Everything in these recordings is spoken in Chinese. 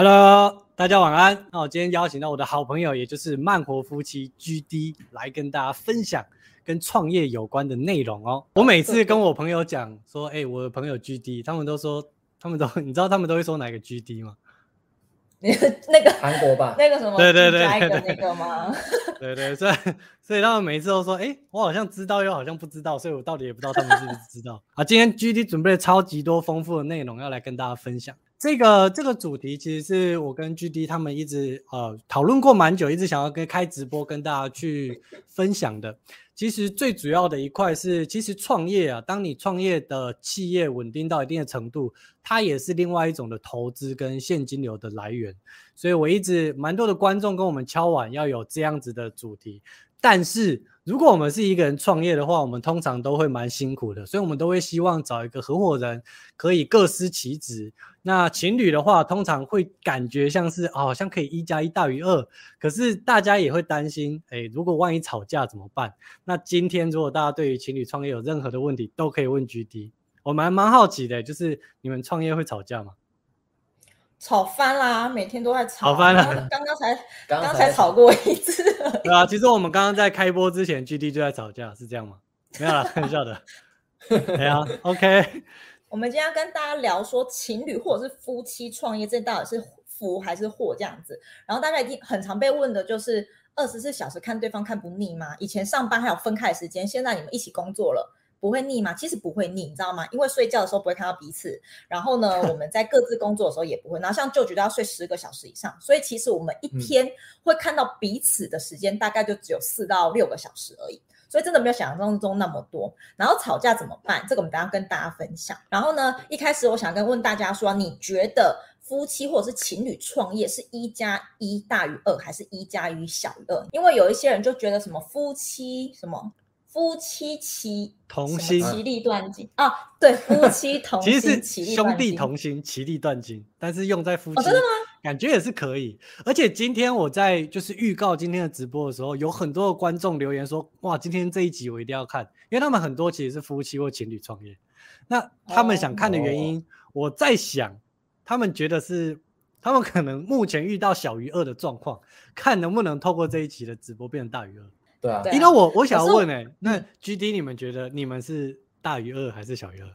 Hello，大家晚安。那我今天邀请到我的好朋友，也就是慢活夫妻 GD 来跟大家分享跟创业有关的内容哦。我每次跟我朋友讲说，哎、欸，我的朋友 GD，他们都说，他们都，你知道他们都会说哪个 GD 吗？那个那个韩国吧，那个什么，对对对，那个吗？对对，所以所以他们每一次都说，哎、欸，我好像知道，又好像不知道，所以我到底也不知道他们是不是知道。啊，今天 GD 准备了超级多丰富的内容要来跟大家分享。这个这个主题其实是我跟 GD 他们一直呃讨论过蛮久，一直想要跟开直播跟大家去分享的。其实最主要的一块是，其实创业啊，当你创业的企业稳定到一定的程度，它也是另外一种的投资跟现金流的来源。所以我一直蛮多的观众跟我们敲碗要有这样子的主题，但是。如果我们是一个人创业的话，我们通常都会蛮辛苦的，所以我们都会希望找一个合伙人，可以各司其职。那情侣的话，通常会感觉像是，好像可以一加一大于二，可是大家也会担心，诶，如果万一吵架怎么办？那今天如果大家对于情侣创业有任何的问题，都可以问 GD。我蛮蛮好奇的，就是你们创业会吵架吗？吵翻啦！每天都在吵。吵翻了。刚刚才 刚刚才吵过一次。对啊，其实我们刚刚在开播之前，GD 就在吵架，是这样吗？没有啦，开玩笑的。对啊，OK。我们今天要跟大家聊说，情侣或者是夫妻创业，这到底是福还是祸这样子。然后大家一定很常被问的就是，二十四小时看对方看不腻吗？以前上班还有分开的时间，现在你们一起工作了。不会腻吗？其实不会腻，你知道吗？因为睡觉的时候不会看到彼此，然后呢，我们在各自工作的时候也不会。然后像舅舅都要睡十个小时以上，所以其实我们一天会看到彼此的时间大概就只有四到六个小时而已，所以真的没有想象中那么多。然后吵架怎么办？这个我们等下跟大家分享。然后呢，一开始我想跟问大家说，你觉得夫妻或者是情侣创业是一加一大于二，还是一加一小于二？因为有一些人就觉得什么夫妻什么。夫妻其同心，其利断金啊！对，夫妻同心，其实是兄弟同心，其利断金。但是用在夫妻，哦，真的吗？感觉也是可以。而且今天我在就是预告今天的直播的时候，有很多的观众留言说：“哇，今天这一集我一定要看，因为他们很多其实是夫妻或情侣创业。那他们想看的原因，哦，我在想，他们觉得是他们可能目前遇到小于二的状况，看能不能透过这一集的直播变成大于二。”对啊，因为我我想要问哎、欸，那 GD 你们觉得你们是大于二还是小于二？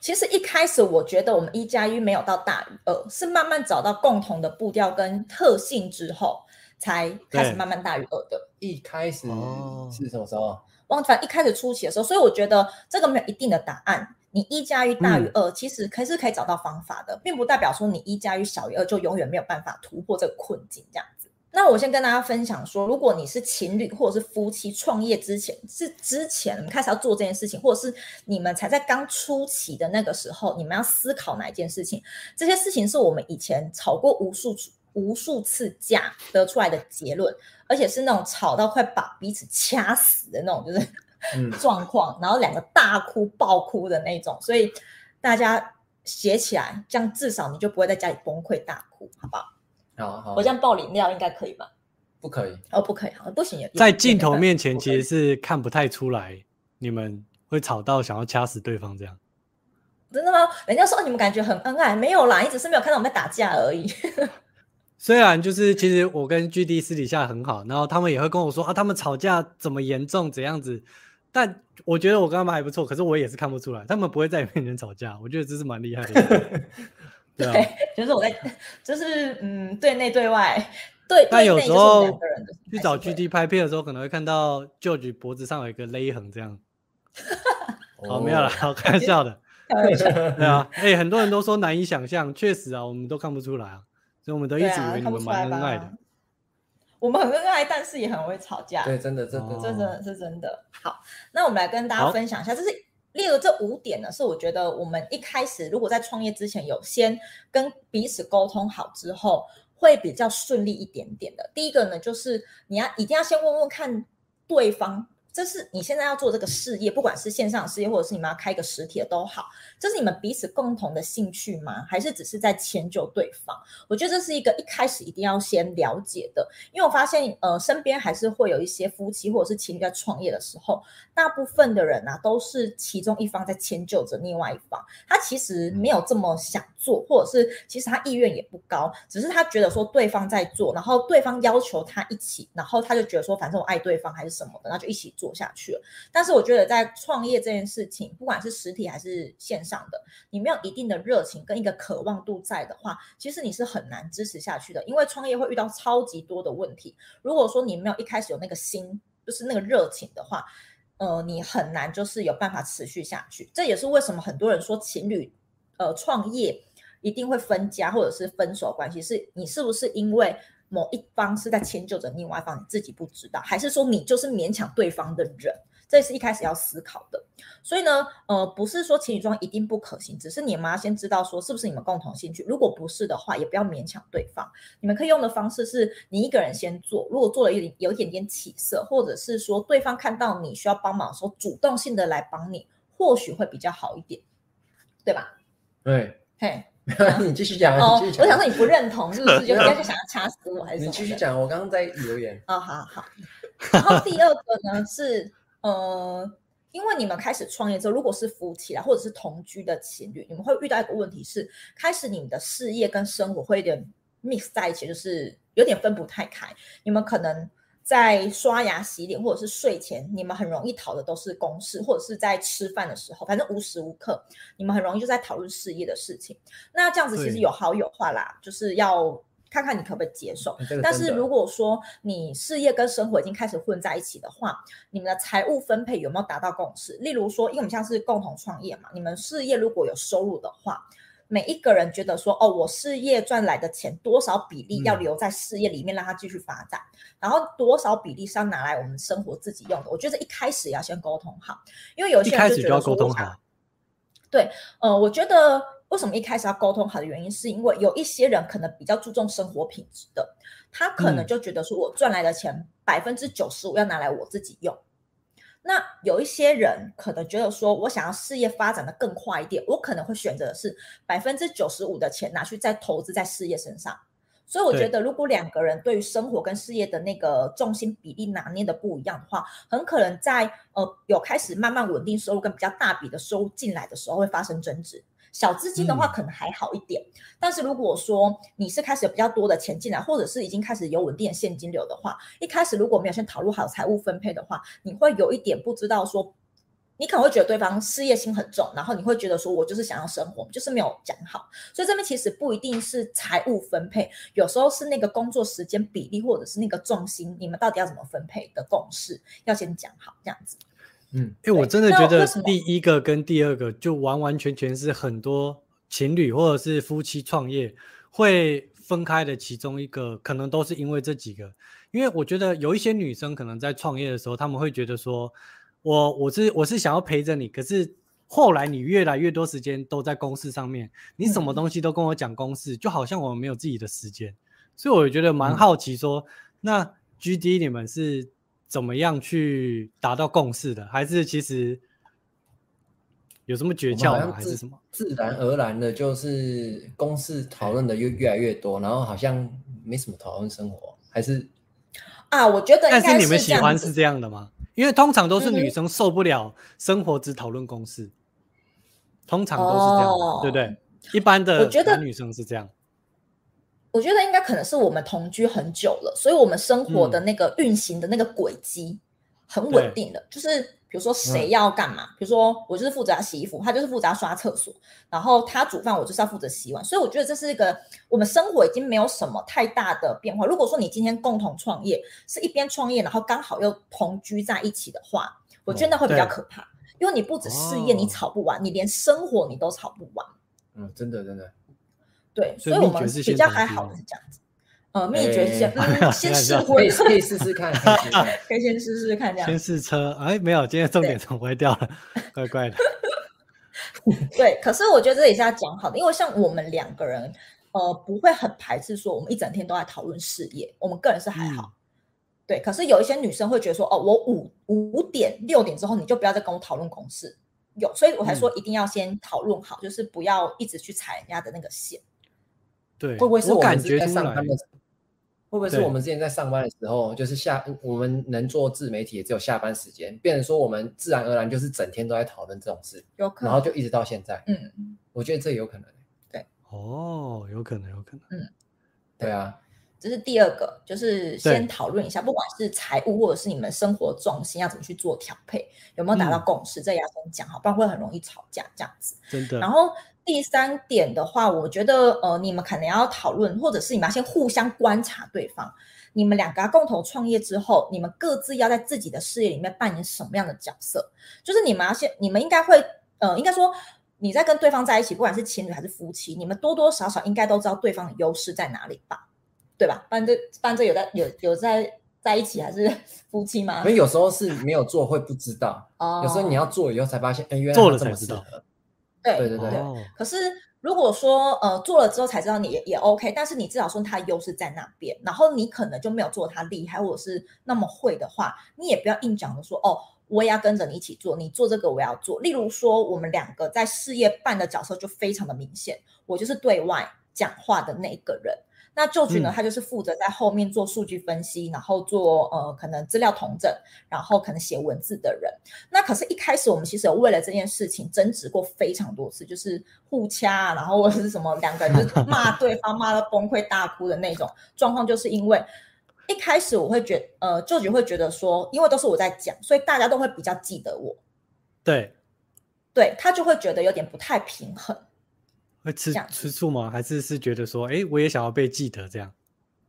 其实一开始我觉得我们一加一没有到大于二，是慢慢找到共同的步调跟特性之后，才开始慢慢大于二的。一开始是什么时候？忘记，一开始初期的时候，所以我觉得这个没有一定的答案。你一加一大于二，其实可是可以找到方法的，并不代表说你一加一小于二就永远没有办法突破这个困境这样子。那我先跟大家分享说，如果你是情侣或者是夫妻创业之前，是之前你们开始要做这件事情，或者是你们才在刚初期的那个时候，你们要思考哪一件事情？这些事情是我们以前吵过无数无数次架得出来的结论，而且是那种吵到快把彼此掐死的那种，就是 状况，然后两个大哭爆哭的那种。所以大家写起来，这样至少你就不会在家里崩溃大哭，好不好？我这样爆饮料应该可以吧？不可以哦，不可以，不行也。在镜头面前其实是看不太出来，你们会吵到想要掐死对方这样。真的吗？人家说你们感觉很恩爱，没有啦，你只是没有看到我们在打架而已。虽然就是其实我跟 GD 私底下很好，然后他们也会跟我说啊，他们吵架怎么严重怎样子，但我觉得我跟他们还不错，可是我也是看不出来，他们不会在你面前吵架，我觉得这是蛮厉害的。对，啊、对，就是我在，就是嗯，对内对外，对。但有时候去找 GD 拍片的时候，可能会看到 George 脖子上有一个勒痕，这样。哦，没有了，好 开玩笑的。对啊，哎、欸，很多人都说难以想象，确实啊，我们都看不出来啊，所以我们都一直以为你们蛮恩爱的。我们很恩爱，但是也很会吵架。对，真的，真的，这真的是真的。好，那我们来跟大家分享一下，这是。例如这五点呢，是我觉得我们一开始如果在创业之前有先跟彼此沟通好之后，会比较顺利一点点的。第一个呢，就是你要一定要先问问看对方这是你现在要做这个事业，不管是线上事业，或者是你们要开一个实体的都好，这是你们彼此共同的兴趣吗？还是只是在迁就对方？我觉得这是一个一开始一定要先了解的，因为我发现，呃，身边还是会有一些夫妻或者是情侣在创业的时候，大部分的人啊，都是其中一方在迁就着另外一方，他其实没有这么想做，或者是其实他意愿也不高，只是他觉得说对方在做，然后对方要求他一起，然后他就觉得说反正我爱对方还是什么的，那就一起。做下去了，但是我觉得在创业这件事情，不管是实体还是线上的，你没有一定的热情跟一个渴望度在的话，其实你是很难支持下去的。因为创业会遇到超级多的问题。如果说你没有一开始有那个心，就是那个热情的话，呃，你很难就是有办法持续下去。这也是为什么很多人说情侣呃创业一定会分家或者是分手关系，是你是不是因为？某一方是在迁就着另外一方，你自己不知道，还是说你就是勉强对方的人？这是一开始要思考的。所以呢，呃，不是说情侣装一定不可行，只是你们要先知道说是不是你们共同兴趣。如果不是的话，也不要勉强对方。你们可以用的方式是你一个人先做，如果做了有点有一点点起色，或者是说对方看到你需要帮忙的时候，主动性的来帮你，或许会比较好一点，对吧？对，嘿。你继续讲。哦，继续讲。我想说你不认同，是不是？就应该是想要掐死我，还是？你继续讲，我刚刚在留言。哦，好好。然后第二个呢是，呃，因为你们开始创业之后，如果是夫妻啦，或者是同居的情侣，你们会遇到一个问题是，开始你们的事业跟生活会有点 mix 在一起，就是有点分不太开。你们可能。在刷牙、洗脸，或者是睡前，你们很容易讨的都是公事，或者是在吃饭的时候，反正无时无刻，你们很容易就在讨论事业的事情。那这样子其实有好有坏啦，就是要看看你可不可以接受。但是如果说你事业跟生活已经开始混在一起的话，你们的财务分配有没有达到共识？例如说，因为我们现在是共同创业嘛，你们事业如果有收入的话。每一个人觉得说，哦，我事业赚来的钱多少比例要留在事业里面，让它继续发展，嗯，然后多少比例是要拿来我们生活自己用的。我觉得一开始要先沟通好，因为有些人就觉得说，沟通好。对，呃，我觉得为什么一开始要沟通好的原因，是因为有一些人可能比较注重生活品质的，他可能就觉得说我赚来的钱百分之九十五要拿来我自己用。那有一些人可能觉得说，我想要事业发展的更快一点，我可能会选择的是百分之九十五的钱拿去再投资在事业身上。所以我觉得，如果两个人对于生活跟事业的那个重心比例拿捏的不一样的话，很可能在呃有开始慢慢稳定收入跟比较大笔的收入进来的时候会发生争执。小资金的话可能还好一点，嗯，但是如果说你是开始有比较多的钱进来，或者是已经开始有稳定的现金流的话，一开始如果没有先讨论好财务分配的话，你会有一点不知道说，你可能会觉得对方事业心很重，然后你会觉得说我就是想要生活，就是没有讲好，所以这边其实不一定是财务分配，有时候是那个工作时间比例或者是那个重心，你们到底要怎么分配的共识要先讲好，这样子。嗯，哎，我真的觉得第一个跟第二个就完完全全是很多情侣或者是夫妻创业会分开的其中一个，可能都是因为这几个。因为我觉得有一些女生可能在创业的时候，她们会觉得说，我我是我是想要陪着你，可是后来你越来越多时间都在公事上面，你什么东西都跟我讲公事，就好像我们没有自己的时间。所以我觉得蛮好奇说，那 GD 你们是？怎么样去达到共识的？还是其实有什么诀窍吗？还是什么？自然而然的，就是公式讨论的越越来越多，然后好像没什么讨论生活，还是啊？我觉得但是你们喜欢是这样的吗？因为通常都是女生受不了生活只讨论公式，嗯，通常都是这样，哦，对不对？一般的男女生是这样。我觉得应该可能是我们同居很久了，所以我们生活的那个运行的那个轨迹很稳定的。就是比如说谁要干嘛，比如说我就是负责要洗衣服，他就是负责要刷厕所，然后他煮饭，我就是要负责洗碗。所以我觉得这是一个我们生活已经没有什么太大的变化。如果说你今天共同创业，是一边创业，然后刚好又同居在一起的话，我觉得那会比较可怕，因为你不止事业你吵不完，你连生活你都吵不完。嗯，真的真的。对，所以我们比较还好是这样子。呃，秘诀是先、嗯、先试婚，可以可以试试看，可以 先试试看这样。先试车，哎，没有，今天重点怎么歪掉了？怪怪的。对，可是我觉得这也是要讲好的，因为像我们两个人，呃，不会很排斥说我们一整天都在讨论事业，我们个人是还好。嗯对，可是有一些女生会觉得说，哦，我五五点六点之后你就不要再跟我讨论公事，有，所以我才说一定要先讨论好，嗯、就是不要一直去踩人家的那个线。对，会不会是我感觉在上班的时候？会不会是我们之前在上班的时候，就是下我们能做自媒体也只有下班时间，变成说我们自然而然就是整天都在讨论这种事，有可能，然后就一直到现在。嗯，我觉得这有可能。对，哦，有可能，有可能。嗯，对啊，这是第二个，就是先讨论一下，不管是财务或者是你们生活重心要怎么去做调配，有没有达到共识，嗯、这也要先讲好，不然会很容易吵架这样子。真的。然后。第三点的话，我觉得呃，你们可能要讨论，或者是你们要先互相观察对方。你们两个共同创业之后，你们各自要在自己的事业里面扮演什么样的角色？就是你们要先，你们应该会呃，应该说你在跟对方在一起，不管是情侣还是夫妻，你们多多少少应该都知道对方的优势在哪里吧？对吧？反正反正有在有有在在一起还是夫妻吗？因为有时候是没有做会不知道，哦，有时候你要做以后才发现，哎，原来做了才知道。对对对对，哦、可是如果说呃做了之后才知道你也也 OK，但是你至少说他的优势在那边，然后你可能就没有做他厉害或者是那么会的话，你也不要硬讲的说哦，我也要跟着你一起做，你做这个我要做。例如说我们两个在事业办的角色就非常的明显，我就是对外讲话的那一个人。那 George 呢，他就是负责在后面做数据分析，嗯、然后做呃可能资料统整，然后可能写文字的人。那可是，一开始我们其实有为了这件事情争执过非常多次，就是互掐，然后或者是什么两个人就 骂对方，骂到崩溃大哭的那种状况，就是因为一开始我会觉得，呃，George 会觉得说，因为都是我在讲，所以大家都会比较记得我。对，对他就会觉得有点不太平衡。会吃吃醋吗？还是是觉得说，哎，我也想要被记得，这样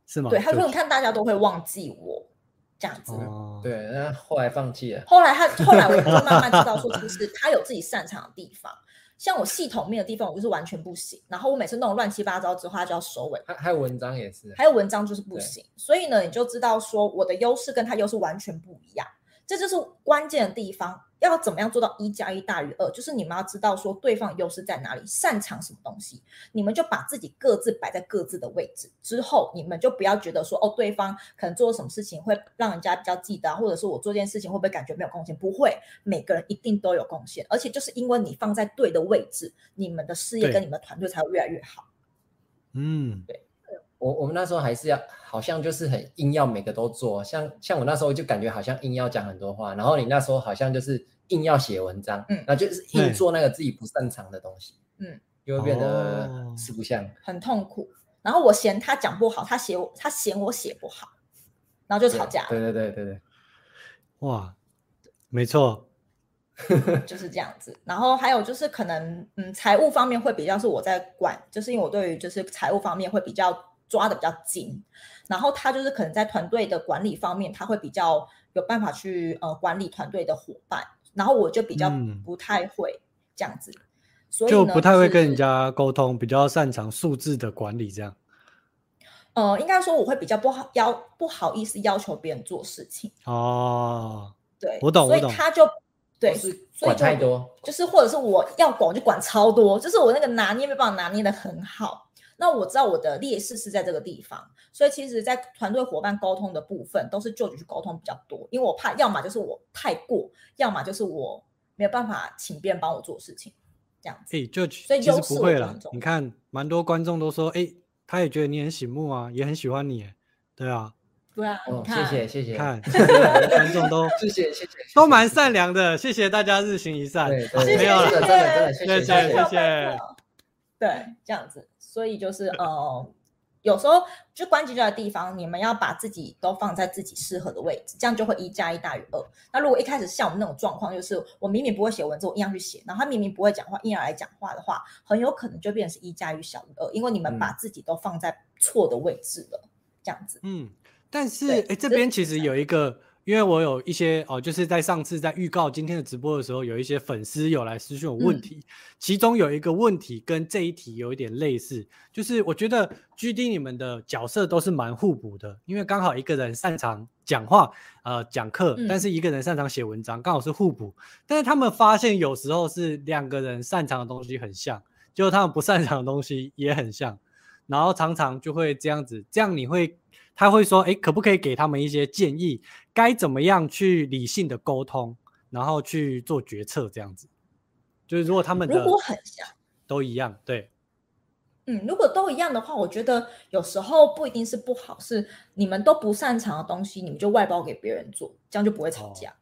是吗？对，他说，你看大家都会忘记我这样子。哦，对，那后来放弃了。后来他后来我就慢慢知道说，其实他有自己擅长的地方。像我系统面的地方，我就是完全不行。然后我每次弄乱七八糟之后，他就要收尾。还还有文章也是，还有文章就是不行。所以呢，你就知道说，我的优势跟他优势完全不一样。这就是关键的地方。要怎么样做到一加一大于二？就是你们要知道说对方优势在哪里，擅长什么东西，你们就把自己各自摆在各自的位置。之后你们就不要觉得说哦，对方可能做了什么事情会让人家比较记得，或者是我做件事情会不会感觉没有贡献？不会，每个人一定都有贡献。而且就是因为你放在对的位置，你们的事业跟你们的团队才会越来越好。嗯，对。我我们那时候还是要，好像就是很硬要每个都做，像像我那时候就感觉好像硬要讲很多话，然后你那时候好像就是硬要写文章，嗯，那就是硬做那个自己不擅长的东西，嗯，就会变得四不像，很痛苦。然后我嫌他讲不好，他写我，他嫌我写不好，然后就吵架。对对对对对，哇，没错，就是这样子。然后还有就是可能，嗯，财务方面会比较是我在管，就是因为我对于就是财务方面会比较。抓的比较紧，然后他就是可能在团队的管理方面，他会比较有办法去呃管理团队的伙伴，然后我就比较不太会这样子，嗯、所以就不太会跟人家沟通，比较擅长数字的管理这样。呃，应该说我会比较不好要不好意思要求别人做事情哦。对，我懂，所以他就对，是管太多，就是或者是我要管就管超多，就是我那个拿捏没办法拿捏的很好。那我知道我的劣势是在这个地方，所以其实，在团队伙伴沟通的部分，都是舅舅去沟通比较多，因为我怕，要么就是我太过，要么就是我没有办法请别人帮我做事情，这样子。哎，就所以其实不会了。你看，蛮多观众都说，哎，他也觉得你很醒目啊，也很喜欢你，对啊。对啊，谢谢谢谢，看 观众都谢谢谢谢，都蛮善良的，谢谢大家日行一善对，没有了，真的真的谢谢谢谢，对，这样子。所以就是呃，有时候就关键就在地方，你们要把自己都放在自己适合的位置，这样就会一加一大于二。那如果一开始像我们那种状况，就是我明明不会写文字，我硬要去写，然后他明明不会讲话，硬要来讲话的话，很有可能就变成是一加一小于二，因为你们把自己都放在错的位置了，这样子。嗯，但是哎对，这边其实有一个。因为我有一些哦，就是在上次在预告今天的直播的时候，有一些粉丝有来私讯我问题，嗯、其中有一个问题跟这一题有一点类似，就是我觉得 GD 你们的角色都是蛮互补的，因为刚好一个人擅长讲话，呃，讲课，但是一个人擅长写文章，刚好是互补。但是他们发现有时候是两个人擅长的东西很像，就他们不擅长的东西也很像。然后常常就会这样子，这样你会他会说，哎，可不可以给他们一些建议，该怎么样去理性的沟通，然后去做决策，这样子。就是如果他们如果很像都一样，对，嗯，如果都一样的话，我觉得有时候不一定是不好，是你们都不擅长的东西，你们就外包给别人做，这样就不会吵架。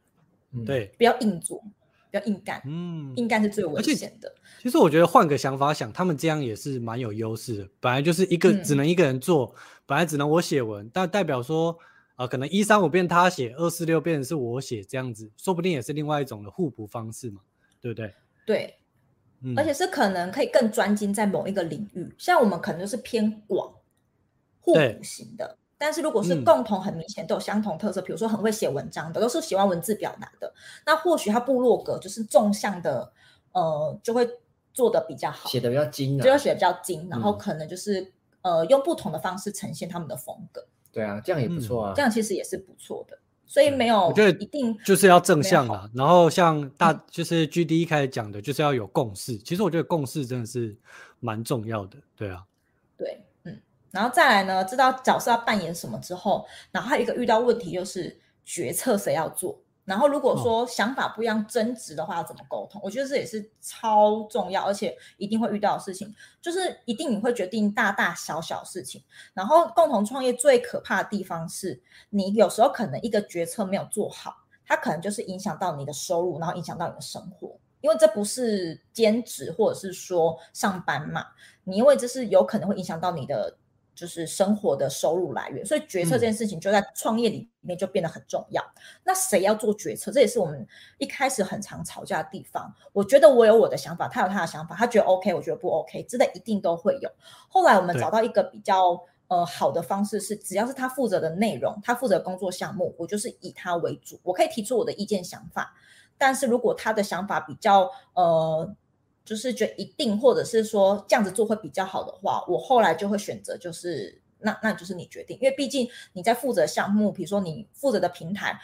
哦、对，不要硬做。不要硬干，嗯，硬干是最危险的。其实我觉得换个想法想，他们这样也是蛮有优势的。本来就是一个、嗯、只能一个人做，本来只能我写文，但代表说啊、呃，可能一三五变他写，二四六变成是我写，这样子说不定也是另外一种的互补方式嘛，对不对？对，嗯、而且是可能可以更专精在某一个领域，像我们可能就是偏广互补型的。但是如果是共同很明显都有相同特色，嗯、比如说很会写文章的，都是喜欢文字表达的，那或许他部落格就是纵向的，呃，就会做的比较好，写的比较精，就要写的比较精，然后可能就是、嗯、呃用不同的方式呈现他们的风格。对啊，这样也不错啊，这样其实也是不错的，所以没有，我觉得一定就是要正向啊。然后像大就是 GD 一开始讲的，就是要有共识。嗯、其实我觉得共识真的是蛮重要的，对啊，对。然后再来呢，知道角色要扮演什么之后，然后还有一个遇到问题就是决策谁要做。然后如果说想法不一样争执的话，要怎么沟通？我觉得这也是超重要，而且一定会遇到的事情，就是一定你会决定大大小小事情。然后共同创业最可怕的地方是，你有时候可能一个决策没有做好，它可能就是影响到你的收入，然后影响到你的生活，因为这不是兼职或者是说上班嘛，你因为这是有可能会影响到你的。就是生活的收入来源，所以决策这件事情就在创业里面就变得很重要。嗯、那谁要做决策？这也是我们一开始很常吵架的地方。我觉得我有我的想法，他有他的想法，他觉得 OK，我觉得不 OK，真的一定都会有。后来我们找到一个比较呃好的方式是，只要是他负责的内容，他负责的工作项目，我就是以他为主，我可以提出我的意见想法。但是如果他的想法比较呃。就是觉得一定，或者是说这样子做会比较好的话，我后来就会选择就是那那就是你决定，因为毕竟你在负责项目，比如说你负责的平台，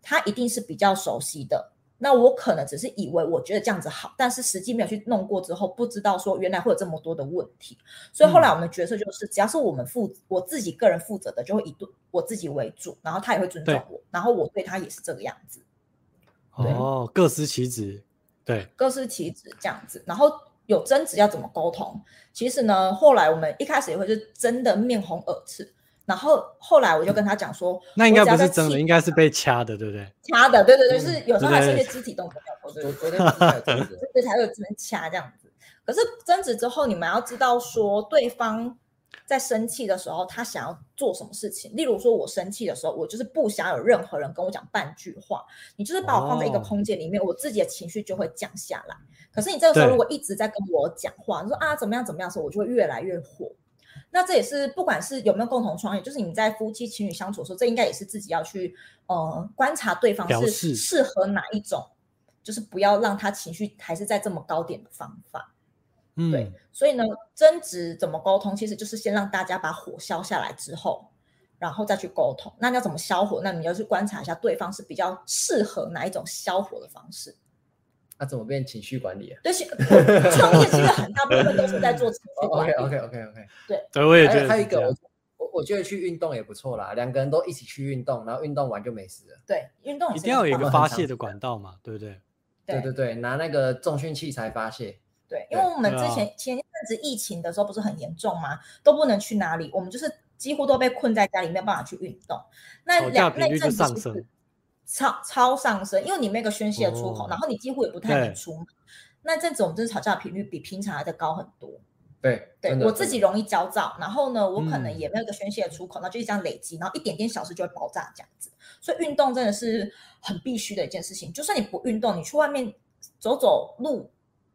它一定是比较熟悉的。那我可能只是以为我觉得这样子好，但是实际没有去弄过之后，不知道说原来会有这么多的问题。所以后来我们决策就是，只要是我们负我自己个人负责的，就会以我自己为主，然后他也会尊重我，然后我对他也是这个样子。哦，各司其职。对，各司其职这样子，然后有争执要怎么沟通？其实呢，后来我们一开始也会是真的面红耳赤，然后后来我就跟他讲说，那应该不是真的，应该是被掐的，对不对？掐的，对对对，是有时候还是一些肢体动作要做，对对对，所以才会有这边掐这样子。可是争执之后，你们要知道说对方。在生气的时候，他想要做什么事情？例如说，我生气的时候，我就是不想有任何人跟我讲半句话。你就是把我放在一个空间里面，哦、我自己的情绪就会降下来。可是你这个时候如果一直在跟我讲话，你说啊怎么样怎么样的时候，我就会越来越火。那这也是不管是有没有共同创业，就是你在夫妻情侣相处的时候，这应该也是自己要去呃观察对方是适合哪一种，就是不要让他情绪还是在这么高点的方法。嗯，对，所以呢，争执怎么沟通，其实就是先让大家把火消下来之后，然后再去沟通。那你要怎么消火？那你要去观察一下对方是比较适合哪一种消火的方式。那、啊、怎么变情绪管理啊？对，创业其实很大部分都是在做情绪管理。OK OK OK OK。对，对，我也觉得还有一个，我我觉得去运动也不错啦，两个人都一起去运动，然后运动完就没事了。对，运动一定要有一个发泄的管道嘛，对不对？对对对，拿那个重训器材发泄。对，因为我们之前前一阵子疫情的时候不是很严重吗？都不能去哪里，我们就是几乎都被困在家里，没有办法去运动。那两那阵子超超上升，因为你没有个宣泄的出口，哦、然后你几乎也不太能出门。那阵子我们真的吵架频率比平常还在高很多。对，对我自己容易焦躁，然后呢，我可能也没有个宣泄的出口，那、嗯、就这样累积，然后一点点小事就会爆炸这样子。所以运动真的是很必须的一件事情，就算你不运动，你去外面走走路。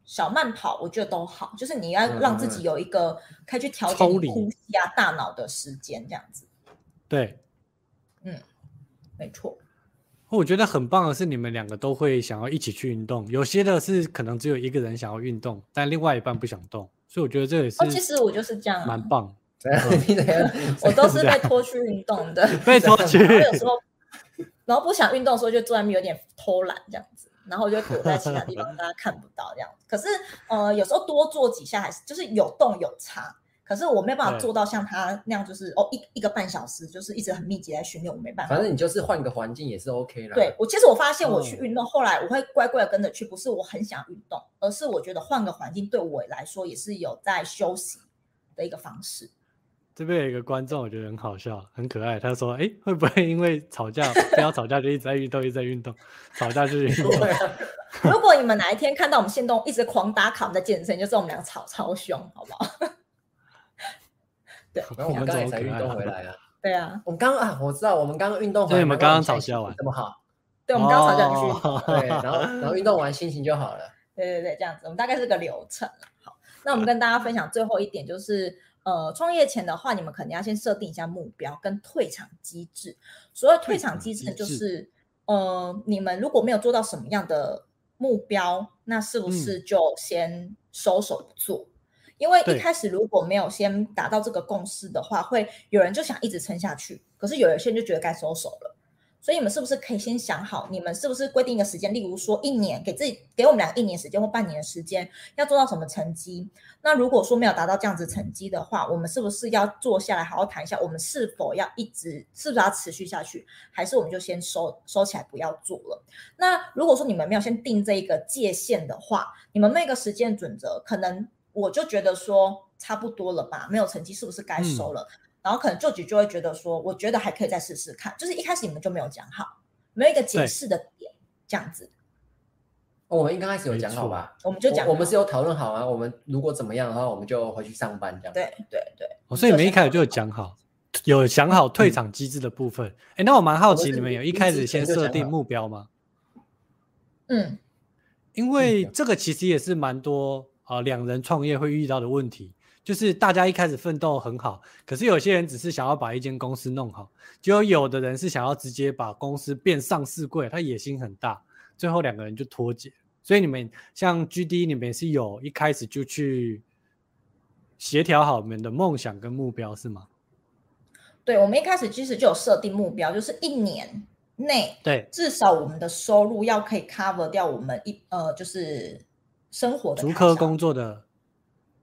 小慢跑，我觉得都好，就是你要让自己有一个可以去调节呼吸啊、大脑的时间，这样子。对，嗯，没错。我觉得很棒的是，你们两个都会想要一起去运动。有些的是可能只有一个人想要运动，但另外一半不想动，所以我觉得这也是。哦，其实我就是这样，蛮棒。我都是被拖去运动的，被拖去。然后有时候，然后不想运动的时候，就坐在那边有点偷懒这样子。然后我就躲在其他地方，大家看不到这样。可是，呃，有时候多做几下还是就是有动有差。可是我没有办法做到像他那样，就是哦一一个半小时，就是一直很密集在训练，我没办法。反正你就是换个环境也是 OK 啦。对，我其实我发现我去运动，哦、后来我会乖乖的跟着去，不是我很想运动，而是我觉得换个环境对我来说也是有在休息的一个方式。这边有一个观众，我觉得很好笑，很可爱。他说：“哎，会不会因为吵架不要吵架就一直在运动，一直在运动，吵架就是运动？” 如果你们哪一天看到我们限动一直狂打卡，我们的健身，就知道我们俩吵超凶，好不好？对，然后我们刚才运动回来啊。对啊，我们刚啊，我知道我们刚刚运动回来，对，你们刚刚吵架完，这么好。对，我们刚刚吵架就去运动，对，然后然后运动完心情就好了。对对对，这样子，我们大概是个流程。好，那我们跟大家分享最后一点，就是呃，创业前的话，你们肯定要先设定一下目标跟退场机制。所谓退场机制，就是呃，你们如果没有做到什么样的目标，那是不是就先收手不做？嗯因为一开始如果没有先达到这个共识的话，会有人就想一直撑下去，可是有一些人就觉得该收手了。所以你们是不是可以先想好，你们是不是规定一个时间，例如说一年，给自己给我们两个一年时间或半年的时间，要做到什么成绩？那如果说没有达到这样子成绩的话，我们是不是要坐下来好好谈一下，我们是否要一直，是不是要持续下去，还是我们就先收收起来不要做了？那如果说你们没有先定这一个界限的话，你们那个时间准则可能。我就觉得说差不多了吧，没有成绩是不是该收了？嗯、然后可能 George 就会觉得说，我觉得还可以再试试看。就是一开始你们就没有讲好，没有一个解释的点，这样子。我们一刚开始有讲好吧？我们就讲我，我们是有讨论好啊。我们如果怎么样的话，我们就回去上班这样。对对对。哦，所以你们一开始就有讲好，有想好退场机制的部分。哎、嗯，那我蛮好奇，你们有一开始先设定目标吗？嗯，因为这个其实也是蛮多。啊，两人创业会遇到的问题，就是大家一开始奋斗很好，可是有些人只是想要把一间公司弄好，就有的人是想要直接把公司变上市柜，他野心很大，最后两个人就脱节。所以你们像 GD，你们是有一开始就去协调好你们的梦想跟目标是吗？对，我们一开始其实就有设定目标，就是一年内，对，至少我们的收入要可以 cover 掉我们一呃，就是。生活的足科工作的，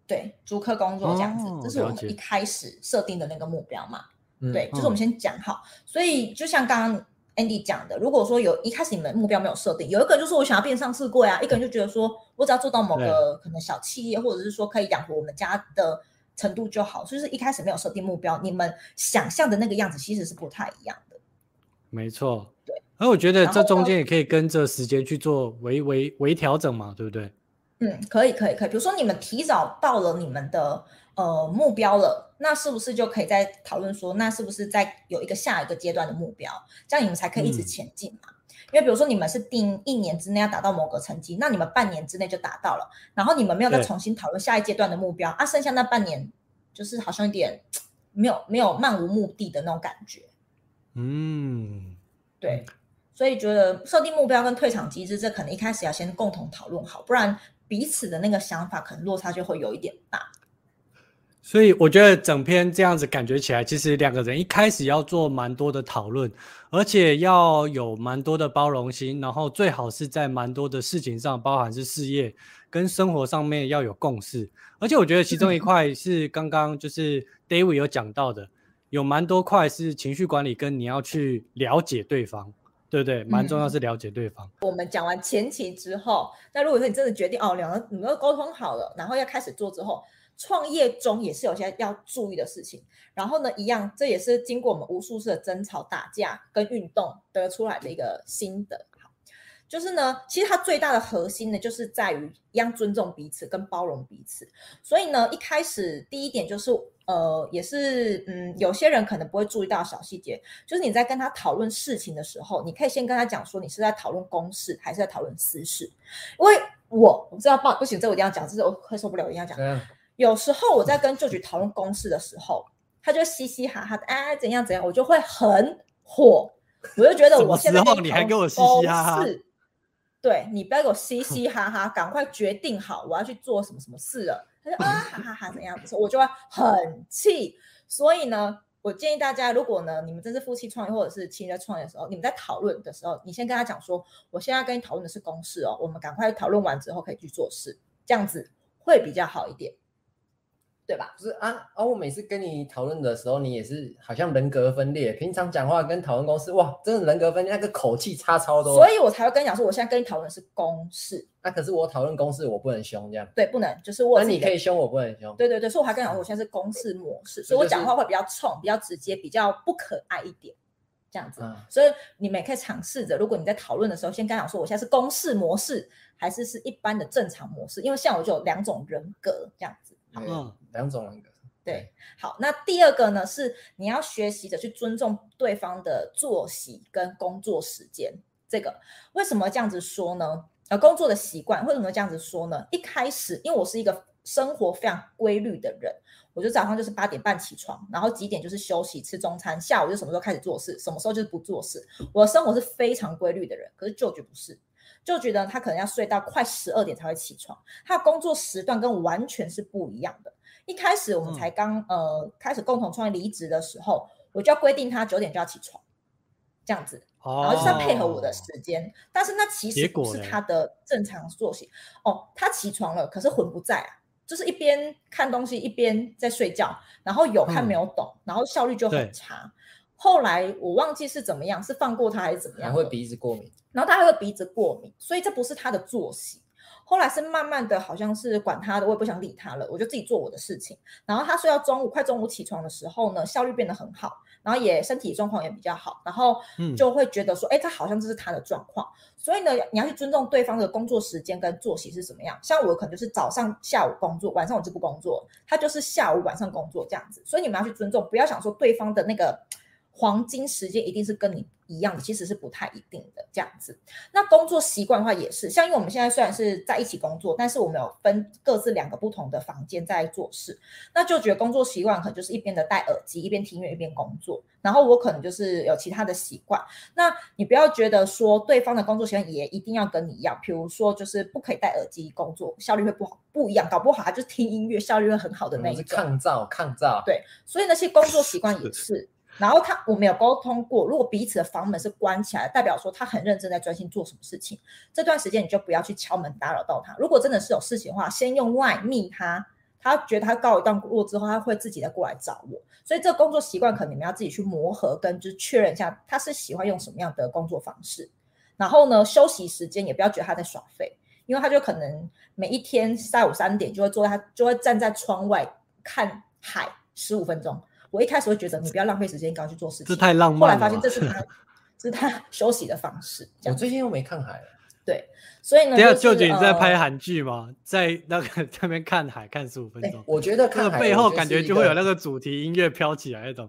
对，竹科工作这样子，哦、这是我们一开始设定的那个目标嘛？对，就是我们先讲好。嗯、所以就像刚刚 Andy 讲的，如果说有一开始你们目标没有设定，有一个人就是我想要变上市柜啊，一个人就觉得说我只要做到某个可能小企业，或者是说可以养活我们家的程度就好。所以是一开始没有设定目标，你们想象的那个样子其实是不太一样的。没错，对。而我觉得这中间也可以跟着时间去做微微微调整嘛，对不对？嗯，可以，可以，可以。比如说，你们提早到了你们的呃目标了，那是不是就可以再讨论说，那是不是再有一个下一个阶段的目标？这样你们才可以一直前进嘛。嗯、因为比如说，你们是定一年之内要达到某个成绩，那你们半年之内就达到了，然后你们没有再重新讨论下一阶段的目标啊，剩下那半年就是好像有点没有没有漫无目的的那种感觉。嗯，对，所以觉得设定目标跟退场机制，这可能一开始要先共同讨论好，不然。彼此的那个想法可能落差就会有一点大，所以我觉得整篇这样子感觉起来，其实两个人一开始要做蛮多的讨论，而且要有蛮多的包容心，然后最好是在蛮多的事情上，包含是事业跟生活上面要有共识。而且我觉得其中一块是刚刚就是 David 有讲到的，有蛮多块是情绪管理跟你要去了解对方。对对，蛮重要是了解对方。嗯、我们讲完前期之后，那如果说你真的决定哦，两个你们都沟通好了，然后要开始做之后，创业中也是有些要注意的事情。然后呢，一样，这也是经过我们无数次的争吵、打架跟运动得出来的一个心得。好，就是呢，其实它最大的核心呢，就是在于一样尊重彼此跟包容彼此。所以呢，一开始第一点就是。呃，也是，嗯，有些人可能不会注意到小细节，就是你在跟他讨论事情的时候，你可以先跟他讲说，你是在讨论公事还是在讨论私事。因为我我知道不不行，这我一定要讲，这是我会受不了，我一定要讲。嗯、有时候我在跟舅舅讨论公事的时候，他就嘻嘻哈哈的，哎，怎样怎样，我就会很火，我就觉得我现在跟你讨论公事，对，你不要给我嘻嘻哈哈，赶快决定好我要去做什么什么事了。他说啊，哈哈哈，怎样子？我就会很气。所以呢，我建议大家，如果呢，你们真是夫妻创业或者是情人在创业的时候，你们在讨论的时候，你先跟他讲说，我现在跟你讨论的是公事哦，我们赶快讨论完之后可以去做事，这样子会比较好一点。对吧？不是啊，而、啊、我每次跟你讨论的时候，你也是好像人格分裂。平常讲话跟讨论公式，哇，真的人格分裂，那个口气差超多。所以我才会跟你讲说，我现在跟你讨论的是公式。那、啊、可是我讨论公式，我不能凶这样。对，不能，就是我。那你可以凶，我不能凶。对对对，所以我还跟你讲说，我现在是公式模式，所以我讲话会比较冲，比较直接，比较不可爱一点，这样子。嗯、所以你们也可以尝试着，如果你在讨论的时候，先跟他讲说，我现在是公式模式，还是是一般的正常模式？因为像我就有两种人格这样子。嗯，两种人格。对，好，那第二个呢，是你要学习着去尊重对方的作息跟工作时间。这个为什么这样子说呢？呃，工作的习惯为什么这样子说呢？一开始，因为我是一个生活非常规律的人，我就早上就是八点半起床，然后几点就是休息吃中餐，下午就什么时候开始做事，什么时候就是不做事。我的生活是非常规律的人，可是舅舅不是，就觉得他可能要睡到快十二点才会起床，他的工作时段跟我完全是不一样的。一开始我们才刚、嗯、呃开始共同创业离职的时候，我就要规定他九点就要起床，这样子，哦、然后就是要配合我的时间。但是那其实不是他的正常作息哦。他起床了，可是魂不在啊，就是一边看东西一边在睡觉，然后有看没有懂，嗯、然后效率就很差。后来我忘记是怎么样，是放过他还是怎么样？还会鼻子过敏，然后他还会鼻子过敏，所以这不是他的作息。后来是慢慢的，好像是管他的，我也不想理他了，我就自己做我的事情。然后他睡到中午，快中午起床的时候呢，效率变得很好，然后也身体状况也比较好，然后就会觉得说，哎、嗯，他好像这是他的状况。所以呢，你要去尊重对方的工作时间跟作息是怎么样。像我可能就是早上、下午工作，晚上我就不工作，他就是下午、晚上工作这样子。所以你们要去尊重，不要想说对方的那个。黄金时间一定是跟你一样的，其实是不太一定的这样子。那工作习惯的话也是，像因为我们现在虽然是在一起工作，但是我们有分各自两个不同的房间在做事，那就觉得工作习惯可能就是一边的戴耳机，一边听音乐一边工作。然后我可能就是有其他的习惯。那你不要觉得说对方的工作习惯也一定要跟你一样，比如说就是不可以戴耳机工作，效率会不好，不一样，搞不好他就听音乐效率会很好的那一种。抗噪，抗噪。对，所以那些工作习惯也是。然后他，我们有沟通过，如果彼此的房门是关起来，代表说他很认真在专心做什么事情。这段时间你就不要去敲门打扰到他。如果真的是有事情的话，先用外密他，他觉得他告一段落之后，他会自己再过来找我。所以这工作习惯可能你们要自己去磨合，跟就是确认一下他是喜欢用什么样的工作方式。然后呢，休息时间也不要觉得他在耍废，因为他就可能每一天下午三点就会坐在他就会站在窗外看海十五分钟。我一开始会觉得你不要浪费时间，赶快去做事情。这太浪漫了。后来发现这是他，这是他休息的方式。我最近又没看海。对，所以呢，等下舅舅你在拍韩剧吗？在那个那边看海看十五分钟。我觉得看海背后感觉就会有那个主题音乐飘起来那种。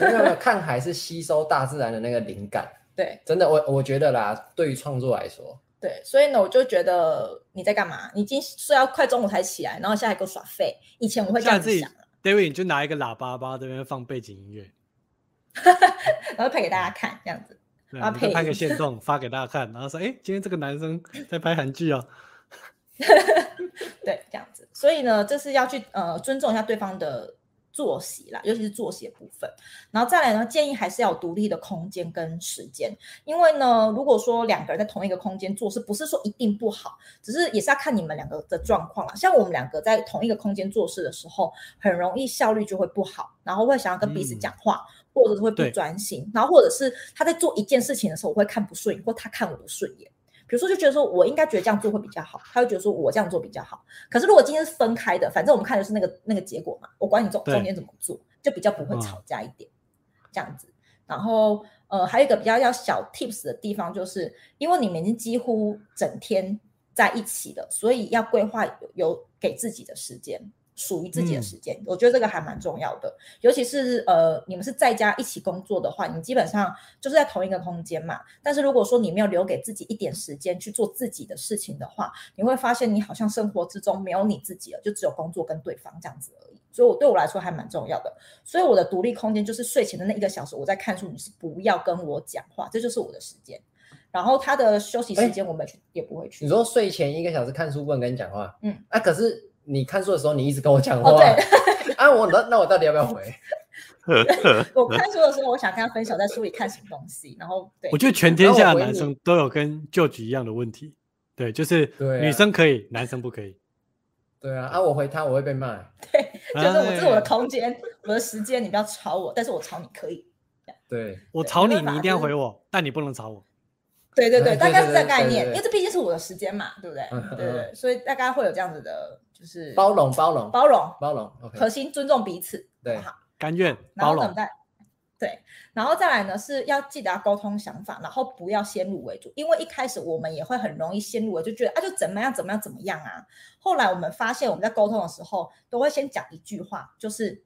没有没有，看海是吸收大自然的那个灵感。对，真的，我我觉得啦，对于创作来说，对，所以呢，我就觉得你在干嘛？你已经睡到快中午才起来，然后现在还给我耍废。以前我会这样子想。David，你就拿一个喇叭吧，这边放背景音乐，然后拍给大家看，这样子，然后拍个现 动发给大家看，然后说，哎，今天这个男生在拍韩剧哦。对，这样子，所以呢，这是要去呃尊重一下对方的。作息啦，尤其是作息的部分，然后再来呢，建议还是要有独立的空间跟时间，因为呢，如果说两个人在同一个空间做事，不是说一定不好，只是也是要看你们两个的状况啦。像我们两个在同一个空间做事的时候，很容易效率就会不好，然后会想要跟彼此讲话，嗯、或者是会不专心，然后或者是他在做一件事情的时候，我会看不顺眼，或他看我不顺眼。比如说，就觉得说我应该觉得这样做会比较好，他会觉得说我这样做比较好。可是如果今天是分开的，反正我们看的是那个那个结果嘛，我管你中中间怎么做，就比较不会吵架一点，这样子。然后呃，还有一个比较要小 tips 的地方，就是因为你们已经几乎整天在一起了，所以要规划有，有给自己的时间。属于自己的时间，嗯、我觉得这个还蛮重要的。尤其是呃，你们是在家一起工作的话，你们基本上就是在同一个空间嘛。但是如果说你没有留给自己一点时间去做自己的事情的话，你会发现你好像生活之中没有你自己了，就只有工作跟对方这样子而已。所以，我对我来说还蛮重要的。所以，我的独立空间就是睡前的那一个小时，我在看书，你是不要跟我讲话，这就是我的时间。然后他的休息时间，我们也不会去。你说睡前一个小时看书，不能跟你讲话？嗯，啊，可是。你看书的时候，你一直跟我讲话。哦、对 啊，我那那我到底要不要回？我看书的时候，我想跟他分享在书里看什么东西。然后，对，我觉得全天下的男生都有跟 George 一样的问题。对，就是女生可以，男生不可以。对啊，啊，我回他我会被骂。对，就是我这是我的空间，我的时间，你不要吵我，但是我吵你可以。对，我吵你，你一定要回我，但你不能吵我。对对对，大概是这个概念，因为这毕竟是我的时间嘛，对不对？对对，所以大概会有这样子的，就是包容包容包容包容，核心尊重彼此，对，好，甘愿包容。对，然后再来呢，是要记得要沟通想法，然后不要先入为主，因为一开始我们也会很容易先入为主，就觉得啊，就怎么样怎么样怎么样啊。后来我们发现，我们在沟通的时候，都会先讲一句话，就是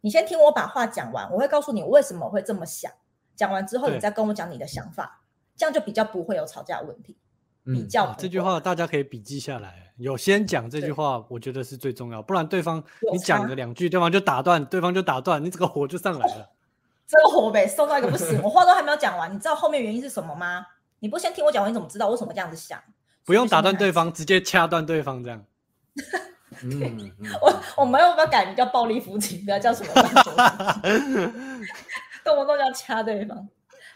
你先听我把话讲完，我会告诉你为什么会这么想。讲完之后，你再跟我讲你的想法，这样就比较不会有吵架问题。比较、嗯、这句话大家可以笔记下来，有先讲这句话，我觉得是最重要，不然对方你讲了两句，对方就打断，对方就打断，你这个火就上来了。这个火呗，送到一个不行。我话都还没有讲完，你知道后面原因是什么吗？你不先听我讲完，你怎么知道为什么这样子想？不用打断对方，直接掐断对方这样。嗯，我我们要不要改名叫暴力夫妻？不要叫什么？动不动就要掐对方。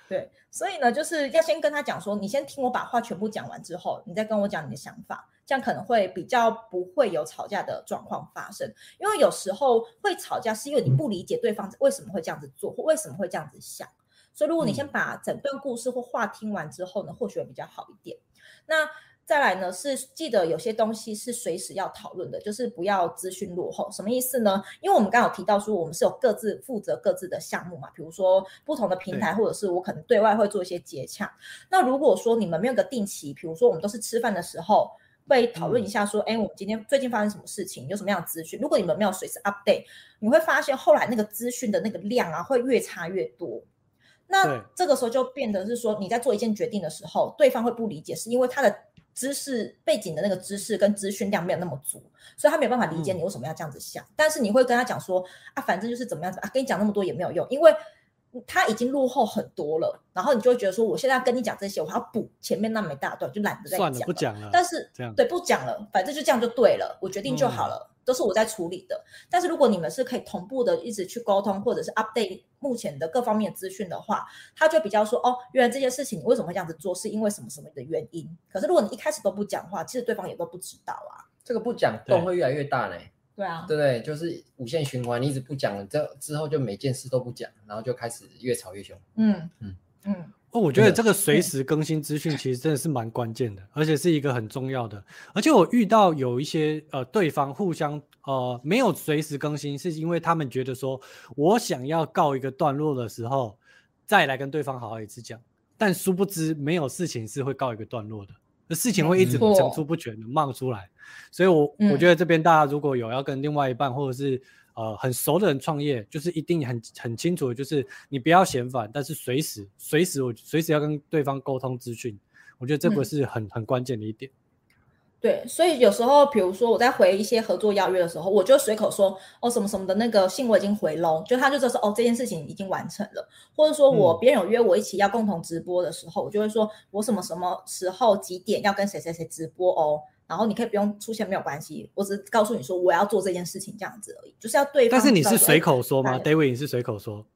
对，所以呢，就是要先跟他讲说，你先听我把话全部讲完之后，你再跟我讲你的想法。这样可能会比较不会有吵架的状况发生，因为有时候会吵架是因为你不理解对方为什么会这样子做，或为什么会这样子想。所以如果你先把整段故事或话听完之后呢，或许会比较好一点。那再来呢，是记得有些东西是随时要讨论的，就是不要资讯落后。什么意思呢？因为我们刚刚有提到说，我们是有各自负责各自的项目嘛，比如说不同的平台，或者是我可能对外会做一些接洽。那如果说你们没有个定期，比如说我们都是吃饭的时候。会讨论一下，说，哎、嗯，我们今天最近发生什么事情，有什么样的资讯？如果你们没有随时 update，你会发现后来那个资讯的那个量啊，会越差越多。那这个时候就变得是说，你在做一件决定的时候，对方会不理解，是因为他的知识背景的那个知识跟资讯量没有那么足，所以他没有办法理解你为什么要这样子想。嗯、但是你会跟他讲说，啊，反正就是怎么样子啊，跟你讲那么多也没有用，因为。他已经落后很多了，然后你就会觉得说，我现在要跟你讲这些，我还要补前面那么一大段，就懒得再讲了。算了，不讲了。但是这样对，不讲了，反正就这样就对了，我决定就好了，嗯、都是我在处理的。但是如果你们是可以同步的一直去沟通，或者是 update 目前的各方面资讯的话，他就比较说，哦，原来这件事情你为什么会这样子做，是因为什么什么的原因。可是如果你一开始都不讲话，其实对方也都不知道啊。这个不讲，洞会越来越大呢。对啊，对对，就是无限循环，你一直不讲，这之后就每件事都不讲，然后就开始越吵越凶。嗯嗯嗯。哦，我觉得这个随时更新资讯其实真的是蛮关键的，而且是一个很重要的。而且我遇到有一些呃对方互相呃没有随时更新，是因为他们觉得说我想要告一个段落的时候再来跟对方好好一次讲，但殊不知没有事情是会告一个段落的。事情会一直层出不穷的冒出来，所以我，我、觉得这边大家如果有要跟另外一半或者是呃很熟的人创业，就是一定很很清楚的，就是你不要嫌烦，但是随时随时我随时要跟对方沟通资讯，我觉得这个是很、嗯、很关键的一点。对，所以有时候，比如说我在回一些合作邀约的时候，我就随口说哦什么什么的那个信我已经回喽，就他就说哦这件事情已经完成了，或者说我别人有约我一起要共同直播的时候，我就会说我什么什么时候几点要跟谁谁谁直播哦，然后你可以不用出现没有关系，我只告诉你说我要做这件事情这样子而已，就是要对方。但是你是随口说吗？David，你是随口说？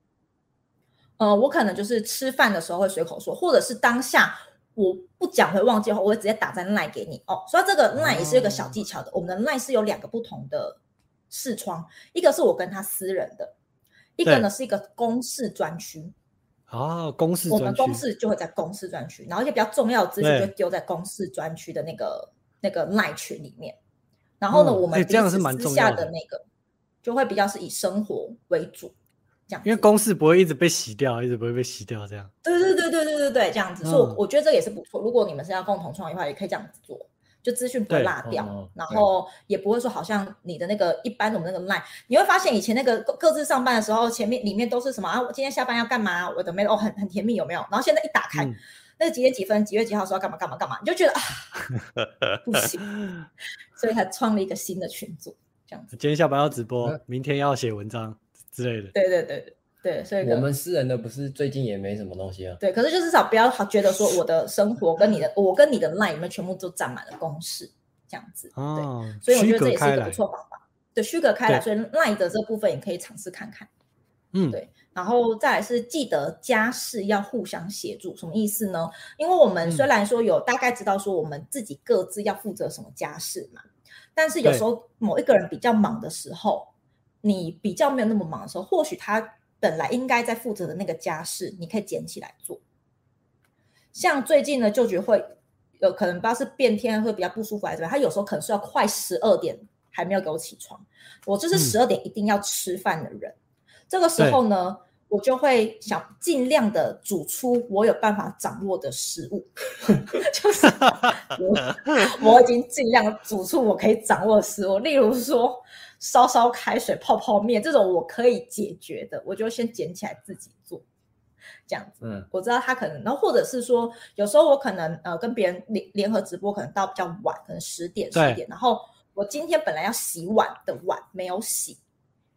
呃，我可能就是吃饭的时候会随口说，或者是当下。我不讲会忘记的话，我会直接打在 LINE 给你哦。所以这个 LINE 也是一个小技巧的。我们的 LINE 是有两个不同的视窗，一个是我跟他私人的，一个呢是一个公事专区。哦，公事。我们公事就会在公事专区，然后一些比较重要的资讯就丢在公事专区的那个那个 LINE 群里面。然后呢，我们这样是蛮私下的那个，就会比较是以生活为主。因为公式不会一直被洗掉，一直不会被洗掉，这样。对对对对对对对，这样子，嗯、所以我觉得这也是不错。如果你们是要共同创业的话，也可以这样子做，就资讯不会落掉，哦、然后也不会说好像你的那个一般我们那个 line，你会发现以前那个各自上班的时候，前面里面都是什么啊？我今天下班要干嘛？我的没有哦，很很甜蜜有没有？然后现在一打开，嗯、那个几点几分，几月几号说要干嘛干嘛干嘛，你就觉得啊，不行，所以他创了一个新的群组，这样子。今天下班要直播，明天要写文章。之类的，对对对对对，所以我们私人的不是最近也没什么东西啊。对，可是就至少不要觉得说我的生活跟你的，我跟你的 line 里面全部都占满了公式这样子。哦，对，所以我觉得这也是一个不错方法。对，区隔开来，所以 line 的这部分也可以尝试看看。嗯，对，然后再来是记得家事要互相协助，什么意思呢？因为我们虽然说有大概知道说我们自己各自要负责什么家事嘛。但是有时候某一个人比较忙的时候，你比较没有那么忙的时候，或许他本来应该在负责的那个家事，你可以捡起来做。像最近呢，就觉得会有可能不知道是变天会比较不舒服还是怎么样，他有时候可能是要快十二点还没有给我起床，我就是十二点一定要吃饭的人，嗯、这个时候呢。我就会想尽量的煮出我有办法掌握的食物，就是我 我已经尽量煮出我可以掌握的食物，例如说烧烧开水、泡泡面这种我可以解决的，我就先捡起来自己做，这样子。嗯，我知道他可能，然后或者是说，有时候我可能呃跟别人联联合直播，可能到比较晚，可能十点十点，然后我今天本来要洗碗的碗没有洗，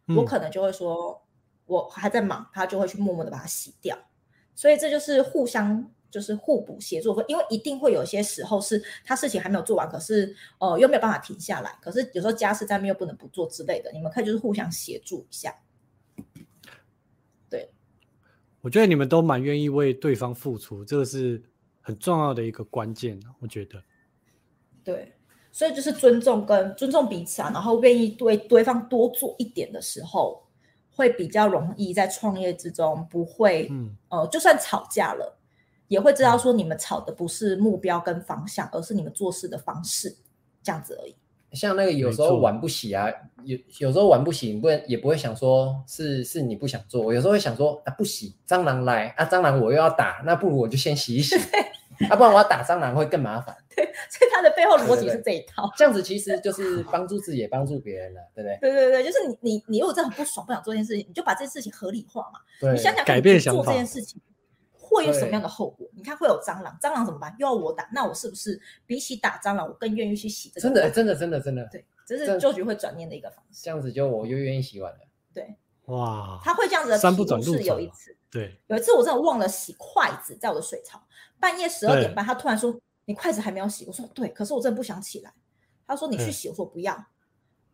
嗯、我可能就会说。我还在忙，他就会去默默的把它洗掉，所以这就是互相就是互补协作，因为一定会有些时候是他事情还没有做完，可是呃又没有办法停下来，可是有时候家事在面又不能不做之类的，你们可以就是互相协助一下。对，我觉得你们都蛮愿意为对方付出，这个是很重要的一个关键，我觉得。对，所以就是尊重跟尊重彼此啊，然后愿意对对方多做一点的时候。会比较容易在创业之中不会，嗯，呃，就算吵架了，也会知道说你们吵的不是目标跟方向，而是你们做事的方式，这样子而已。像那个有时候玩不洗啊，有有时候玩不洗，你不会也不会想说是是你不想做，我有时候会想说啊，不洗蟑螂来啊，蟑螂我又要打，那不如我就先洗一洗。啊，不然我要打蟑螂会更麻烦。对，所以他的背后逻辑是这一套。对对对，这样子其实就是帮助自己也帮助别人了，对不对？对对对，就是你你你如果真的很不爽，不想做这件事情，你就把这件事情合理化嘛。对，你想想改变想法，做这件事情会有什么样的后果？你看会有蟑螂，蟑螂怎么办？又要我打，那我是不是比起打蟑螂，我更愿意去洗这个？真的真的真的真的。对，这是就局会转念的一个方式。这样子就我又愿意洗碗了。对，哇，他会这样子的。三不转路。是有一次，对，有一次我真的忘了洗筷子，在我的水槽。半夜十二点半，他突然说：“你筷子还没有洗。”我说：“对，可是我真的不想起来。”他说：“你去洗。”我说：“不要。”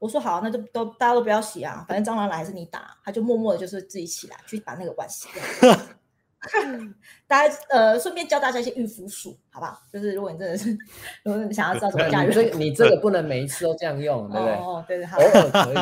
我说：“好，那就都大家都不要洗啊，反正蟑螂来还是你打。”他就默默的，就是自己起来去把那个碗洗掉。大家呃，顺便教大家一些御夫术，好不好？就是如果你真的是，如果你想要知道怎么驾驭，这你这个不能每一次都这样用，对不对？哦，对对，好，偶尔可以，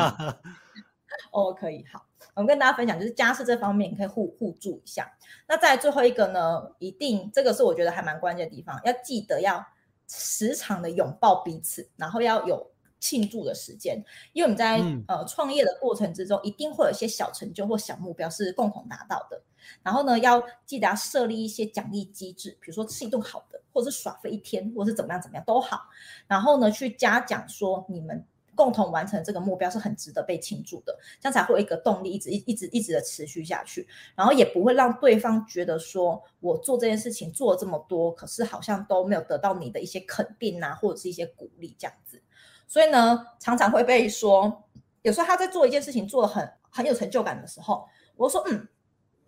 哦可以，好。我们跟大家分享，就是家事这方面，你可以互互助一下。那再最后一个呢，一定这个是我觉得还蛮关键的地方，要记得要时常的拥抱彼此，然后要有庆祝的时间，因为我们在、嗯、呃创业的过程之中，一定会有一些小成就或小目标是共同达到的。然后呢，要记得要设立一些奖励机制，比如说吃一顿好的，或者是耍飞一天，或者是怎么样怎么样都好。然后呢，去嘉奖说你们。共同完成这个目标是很值得被庆祝的，这样才会有一个动力，一直一一直一直的持续下去，然后也不会让对方觉得说我做这件事情做了这么多，可是好像都没有得到你的一些肯定啊，或者是一些鼓励这样子。所以呢，常常会被说，有时候他在做一件事情做的很很有成就感的时候，我说嗯，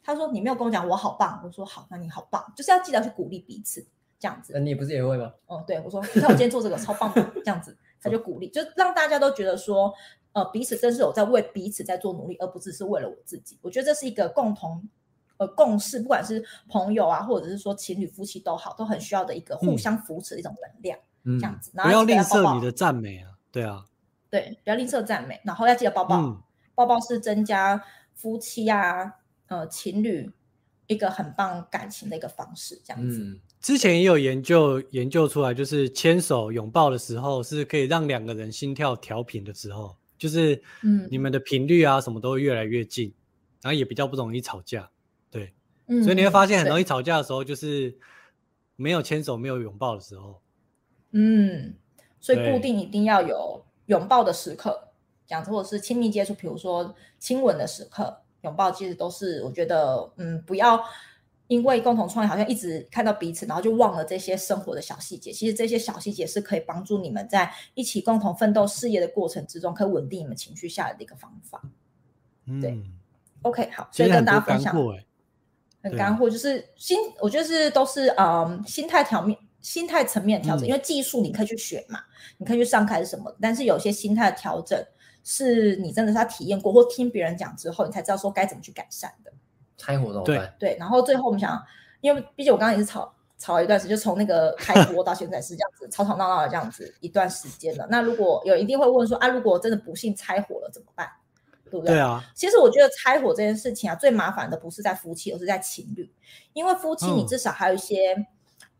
他说你没有跟我讲我好棒，我说好，那你好棒，就是要记得去鼓励彼此这样子。那你不是也会吗？哦，对，我说你看我今天做这个超棒的这样子。他就鼓励，就让大家都觉得说，呃，彼此真是有在为彼此在做努力，而不只是为了我自己。我觉得这是一个共同呃共识，不管是朋友啊，或者是说情侣夫妻都好，都很需要的一个互相扶持的一种能量，嗯、这样子。然后不要吝啬你的赞美啊，对啊，对，不要吝啬赞美，然后要记得抱抱，嗯、抱抱是增加夫妻啊，呃，情侣一个很棒感情的一个方式，这样子。嗯之前也有研究研究出来，就是牵手拥抱的时候是可以让两个人心跳调频的时候，就是嗯，你们的频率啊什么都会越来越近，然后也比较不容易吵架，对，嗯，所以你会发现很容易吵架的时候就是没有牵手没有拥抱的时候，嗯，所以固定一定要有拥抱的时刻，这样子或者是亲密接触，比如说亲吻的时刻，拥抱其实都是我觉得嗯不要。因为共同创业，好像一直看到彼此，然后就忘了这些生活的小细节。其实这些小细节是可以帮助你们在一起共同奋斗事业的过程之中，可以稳定你们情绪下来的一个方法。嗯、对，OK，好，所以跟大家分享，很干货，就是心，我觉得是都是嗯心态调面、心态层面调整。嗯、因为技术你可以去学嘛，你可以去上课是什么，但是有些心态的调整是你真的是要体验过或听别人讲之后，你才知道说该怎么去改善的。拆伙怎么办？对，然后最后我们想，因为毕竟我刚刚也是吵吵了一段时间，就从那个开播到现在是这样子 吵吵闹闹的这样子一段时间了。那如果有一定会问说啊，如果真的不幸拆伙了怎么办？对不对？对啊。其实我觉得拆伙这件事情啊，最麻烦的不是在夫妻，而是在情侣，因为夫妻你至少还有一些、嗯、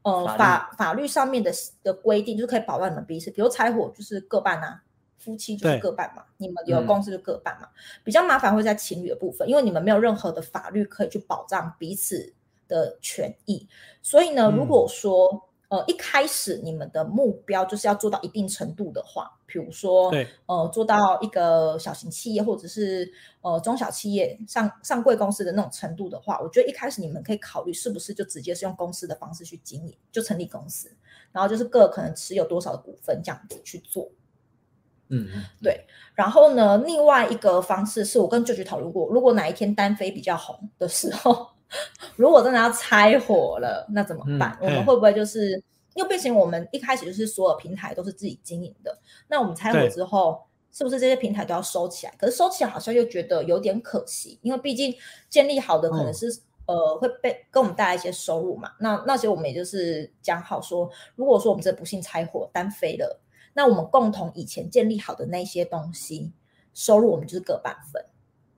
呃法法律上面的的规定，就是可以保障你们彼此。比如拆伙就是各半啊。夫妻就是各半嘛，你们有公司就各半嘛，嗯，比较麻烦会在情侣的部分，因为你们没有任何的法律可以去保障彼此的权益，所以呢，如果说呃一开始你们的目标就是要做到一定程度的话，比如说呃做到一个小型企业或者是呃中小企业上上柜公司的那种程度的话，我觉得一开始你们可以考虑是不是就直接是用公司的方式去经营，就成立公司，然后就是各可能持有多少的股份这样子去做。嗯，对。然后呢，另外一个方式是我跟舅舅讨论过，如果哪一天单飞比较红的时候，如果真的要拆伙了，那怎么办？嗯、我们会不会就是因为毕竟我们一开始就是所有平台都是自己经营的，那我们拆伙之后，是不是这些平台都要收起来？可是收起来好像又觉得有点可惜，因为毕竟建立好的可能是、嗯、呃会被跟我们带来一些收入嘛。那那些我们也就是讲好说，如果说我们这不幸拆伙单飞了。那我们共同以前建立好的那些东西，收入我们就是各半分，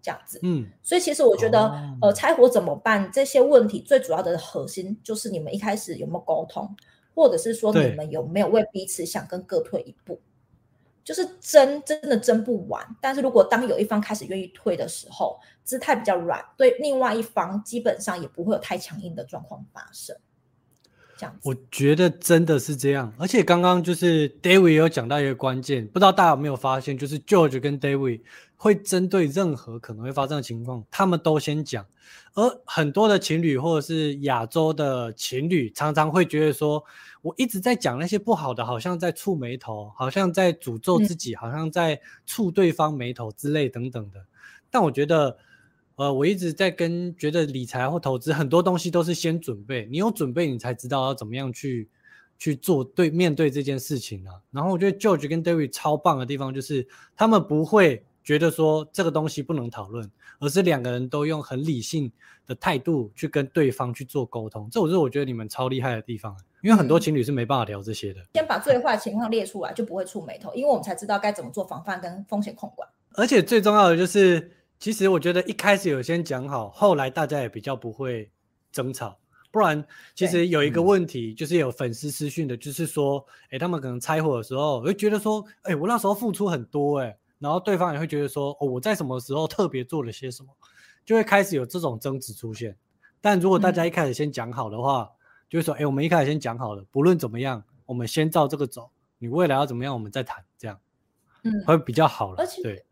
这样子。嗯，所以其实我觉得，哦、呃，拆伙怎么办？这些问题最主要的核心就是你们一开始有没有沟通，或者是说你们有没有为彼此想跟各退一步？就是争真的争不完，但是如果当有一方开始愿意退的时候，姿态比较软，对另外一方基本上也不会有太强硬的状况发生。我觉得真的是这样，而且刚刚就是 David 有讲到一个关键，不知道大家有没有发现，就是 George 跟 David 会针对任何可能会发生的情况，他们都先讲。而很多的情侣或者是亚洲的情侣，常常会觉得说，我一直在讲那些不好的，好像在触眉头，好像在诅咒自己，好像在触对方眉头之类等等的。但我觉得。呃，我一直在跟觉得理财或投资很多东西都是先准备，你有准备，你才知道要怎么样去去做对面对这件事情啊。然后我觉得 George 跟 David 超棒的地方就是，他们不会觉得说这个东西不能讨论，而是两个人都用很理性的态度去跟对方去做沟通。这我是我觉得你们超厉害的地方，因为很多情侣是没办法聊这些的。先把最坏情况列出来，就不会触眉头，因为我们才知道该怎么做防范跟风险控管。而且最重要的就是。其实我觉得一开始有先讲好，后来大家也比较不会争吵。不然，其实有一个问题，就是有粉丝私讯的，就是说，哎，他们可能拆伙的时候，会觉得说，哎，我那时候付出很多，哎，然后对方也会觉得说，哦，我在什么时候特别做了些什么，就会开始有这种争执出现。但如果大家一开始先讲好的话，嗯、就是说，哎，我们一开始先讲好了，不论怎么样，我们先照这个走，你未来要怎么样，我们再谈，这样，嗯，会比较好了，对。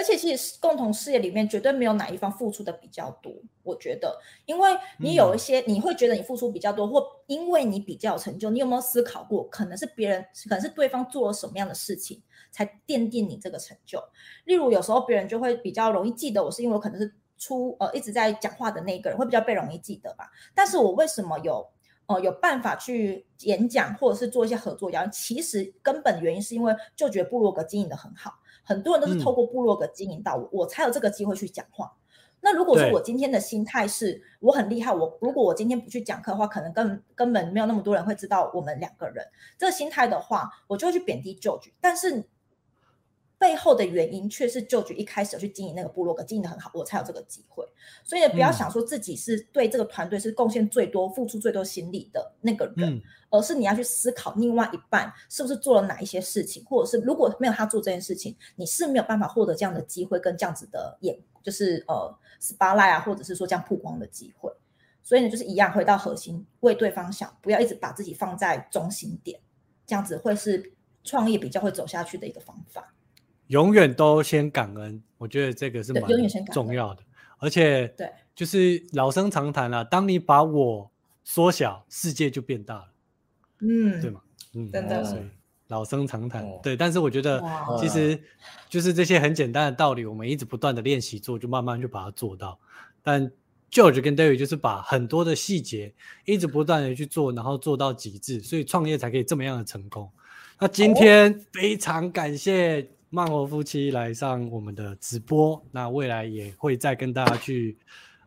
而且其实共同事业里面绝对没有哪一方付出的比较多，我觉得，因为你有一些你会觉得你付出比较多，或因为你比较有成就，你有没有思考过，可能是别人，可能是对方做了什么样的事情才奠定你这个成就？例如有时候别人就会比较容易记得我，是因为我可能是出呃一直在讲话的那个人，会比较被容易记得吧？但是我为什么有呃有办法去演讲或者是做一些合作？然后其实根本原因是因为就觉得部落格经营的很好。很多人都是透过部落格经营到我，嗯，我才有这个机会去讲话。那如果说我今天的心态是我很厉害，我如果我今天不去讲课的话，可能根根本没有那么多人会知道我们两个人。这个心态的话，我就会去贬低 George。但是背后的原因却是 George 一开始去经营那个部落格经营的很好，我才有这个机会。所以呢，不要想说自己是对这个团队是贡献最多、付出最多心力的那个人。嗯而是你要去思考另外一半是不是做了哪一些事情，或者是如果没有他做这件事情，你是没有办法获得这样的机会跟这样子的眼，就是呃 spotlight 啊，或者是说这样曝光的机会。所以呢，就是一样回到核心，为对方想，不要一直把自己放在中心点，这样子会是创业比较会走下去的一个方法。永远都先感恩，我觉得这个是蛮重要的。而且对，就是老生常谈了，啊，当你把我缩小，世界就变大了。嗯，对吗，嗯，真的，所以老生常谈，对。但是我觉得，其实就是这些很简单的道理，我们一直不断的练习做，就慢慢就把它做到。但 George 跟 David 就是把很多的细节一直不断的去做，然后做到极致，所以创业才可以这么样的成功。那今天非常感谢慢活夫妻来上我们的直播，那未来也会再跟大家去。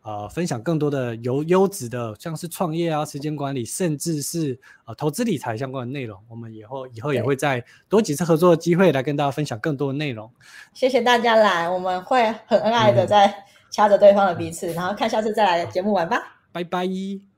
呃分享更多的优优质的，像是创业啊、时间管理，甚至是呃投资理财相关的内容。我们以后以后也会再多几次合作的机会来跟大家分享更多的内容。谢谢大家来，我们会很恩爱的在掐着对方的彼此，嗯、然后看下次再来节目玩吧。拜拜。